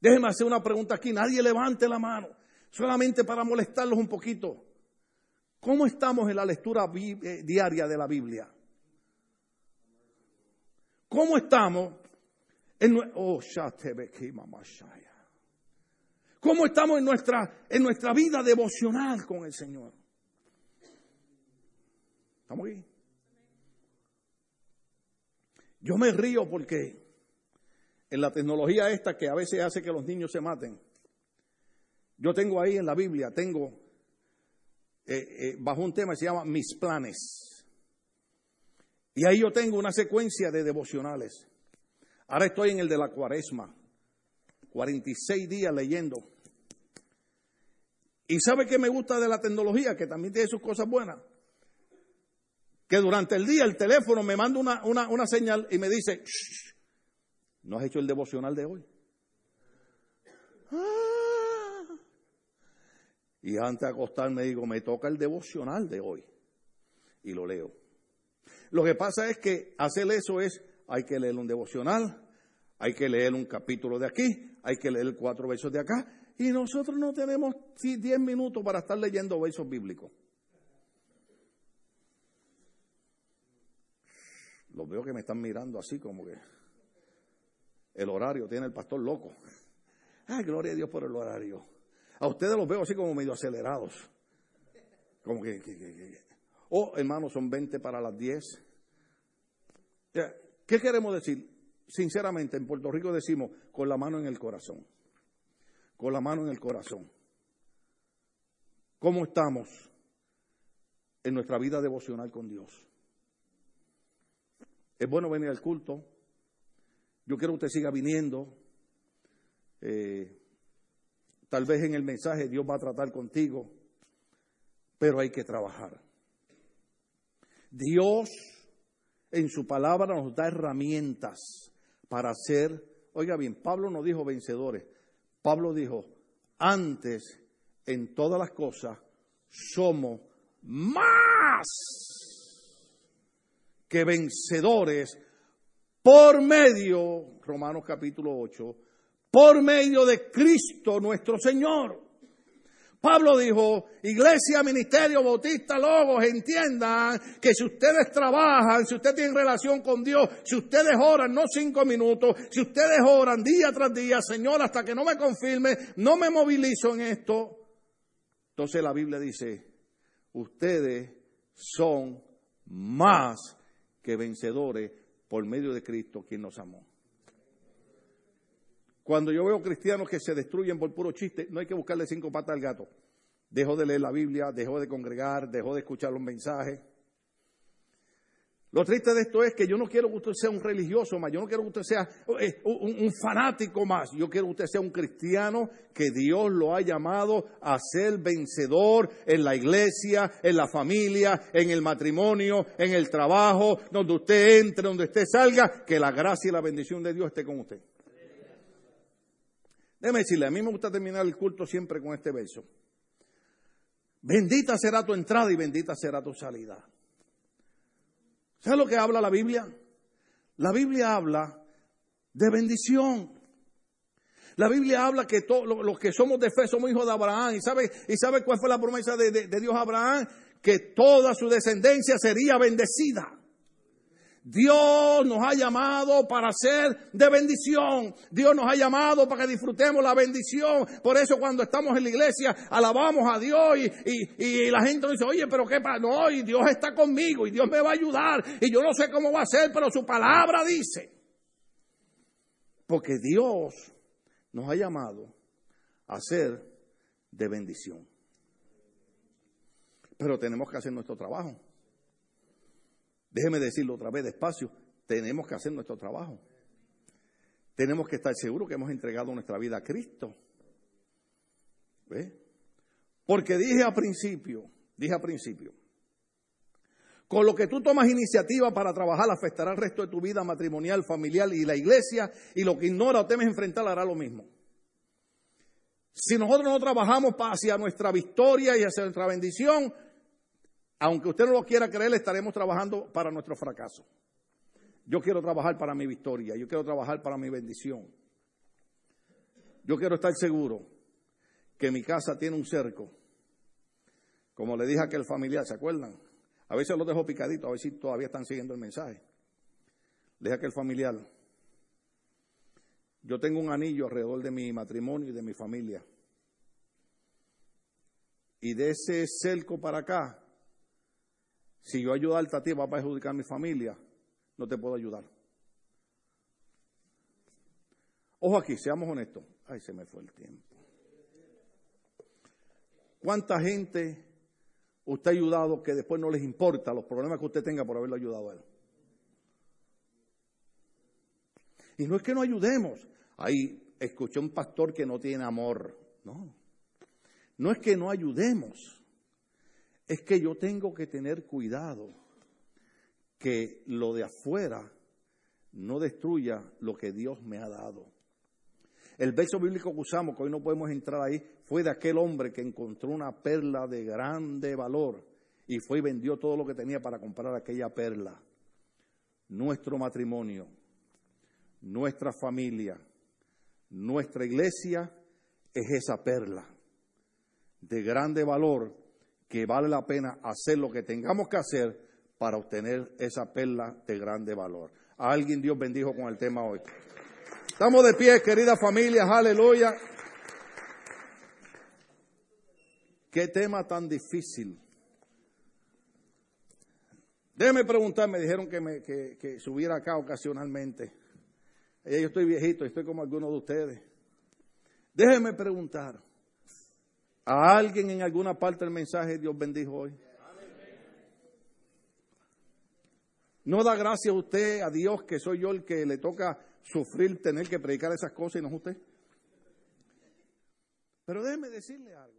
Déjenme hacer una pregunta aquí. Nadie levante la mano, solamente para molestarlos un poquito. ¿Cómo estamos en la lectura eh, diaria de la Biblia? ¿Cómo estamos Oh, ¿Cómo estamos en nuestra, en nuestra vida devocional con el Señor? ¿Estamos ahí? Yo me río porque en la tecnología esta que a veces hace que los niños se maten, yo tengo ahí en la Biblia, tengo eh, eh, bajo un tema que se llama mis planes. Y ahí yo tengo una secuencia de devocionales. Ahora estoy en el de la cuaresma. 46 días leyendo. ¿Y sabe qué me gusta de la tecnología? Que también tiene sus cosas buenas. Que durante el día el teléfono me manda una, señal y me dice, ¿no has hecho el devocional de hoy? Y antes de acostarme digo, me toca el devocional de hoy. Y lo leo. Lo que pasa es que hacer eso es hay que leer un devocional, hay que leer un capítulo de aquí, hay que leer cuatro versos de acá, y nosotros no tenemos diez minutos para estar leyendo versos bíblicos. Los veo que me están mirando así como que el horario tiene el pastor loco. Ay, gloria a Dios por el horario. A ustedes los veo así como medio acelerados. Como que, oh, hermanos, son 20 para las 10. ¿Qué queremos decir? Sinceramente, en Puerto Rico decimos con la mano en el corazón. Con la mano en el corazón. ¿Cómo estamos en nuestra vida devocional con Dios? Es bueno venir al culto. Yo quiero que usted siga viniendo. Eh, tal vez en el mensaje Dios va a tratar contigo, pero hay que trabajar. Dios en su palabra nos da herramientas para ser, oiga bien, Pablo no dijo vencedores, Pablo dijo, antes en todas las cosas somos más que vencedores por medio, Romanos capítulo 8, por medio de Cristo nuestro Señor. Pablo dijo, iglesia, ministerio, bautista, logos, entiendan que si ustedes trabajan, si ustedes tienen relación con Dios, si ustedes oran, no cinco minutos, si ustedes oran día tras día, Señor, hasta que no me confirme, no me movilizo en esto. Entonces la Biblia dice, ustedes son más que vencedores por medio de Cristo, quien nos amó. Cuando yo veo cristianos que se destruyen por puro chiste, no hay que buscarle cinco patas al gato. Dejó de leer la Biblia, dejó de congregar, dejó de escuchar los mensajes. Lo triste de esto es que yo no quiero que usted sea un religioso más, yo no quiero que usted sea eh, un, fanático más, yo quiero que usted sea un cristiano que Dios lo ha llamado a ser vencedor en la iglesia, en la familia, en el matrimonio, en el trabajo, donde usted entre, donde usted salga, que la gracia y la bendición de Dios esté con usted. Déjeme decirle, a mí me gusta terminar el culto siempre con este verso. Bendita será tu entrada y bendita será tu salida. ¿Sabes lo que habla la Biblia? La Biblia habla de bendición. La Biblia habla que todos los que somos de fe somos hijos de Abraham. ¿Y sabe, y sabe cuál fue la promesa de, Dios a Abraham? que toda su descendencia sería bendecida. Dios nos ha llamado para ser de bendición. Dios nos ha llamado para que disfrutemos la bendición. Por eso cuando estamos en la iglesia alabamos a Dios y, la gente dice, oye, pero qué pasa. No, y Dios está conmigo y Dios me va a ayudar. Y yo no sé cómo va a ser, pero su palabra dice. Porque Dios nos ha llamado a ser de bendición. Pero tenemos que hacer nuestro trabajo. Déjeme decirlo otra vez despacio, tenemos que hacer nuestro trabajo. Tenemos que estar seguros que hemos entregado nuestra vida a Cristo. ¿Ve? Porque dije a principio, dije a principio, con lo que tú tomas iniciativa para trabajar afectará el resto de tu vida matrimonial, familiar y la iglesia, y lo que ignora o temes enfrentar hará lo mismo. Si nosotros no trabajamos hacia nuestra victoria y hacia nuestra bendición, aunque usted no lo quiera creer, estaremos trabajando para nuestro fracaso. Yo quiero trabajar para mi victoria, yo quiero trabajar para mi bendición. Yo quiero estar seguro que mi casa tiene un cerco. Como le dije a aquel familiar, ¿se acuerdan? A veces lo dejo picadito, a ver si todavía están siguiendo el mensaje. Le dije a aquel familiar, yo tengo un anillo alrededor de mi matrimonio y de mi familia. Y de ese cerco para acá si yo ayudarte a ti va a perjudicar a mi familia, no te puedo ayudar. Ojo aquí, seamos honestos. Ay, se me fue el tiempo. ¿Cuánta gente usted ha ayudado que después no les importa los problemas que usted tenga por haberlo ayudado a él? Y no es que no ayudemos. Ahí escuché un pastor que no tiene amor. No. No es que no ayudemos es que yo tengo que tener cuidado que lo de afuera no destruya lo que Dios me ha dado. El verso bíblico que usamos, que hoy no podemos entrar ahí, fue de aquel hombre que encontró una perla de grande valor y fue y vendió todo lo que tenía para comprar aquella perla. Nuestro matrimonio, nuestra familia, nuestra iglesia es esa perla de grande valor que vale la pena hacer lo que tengamos que hacer para obtener esa perla de grande valor. A alguien Dios bendijo con el tema hoy. Estamos de pie, querida familia, aleluya. Qué tema tan difícil. Déjeme preguntar, me dijeron que, que, subiera acá ocasionalmente. Eh, yo estoy viejito, estoy como algunos de ustedes. Déjeme preguntar, ¿A alguien en alguna parte del mensaje Dios bendijo hoy? ¿No da gracias a usted, a Dios, que soy yo el que le toca sufrir, tener que predicar esas cosas y no es usted? Pero déjeme decirle algo.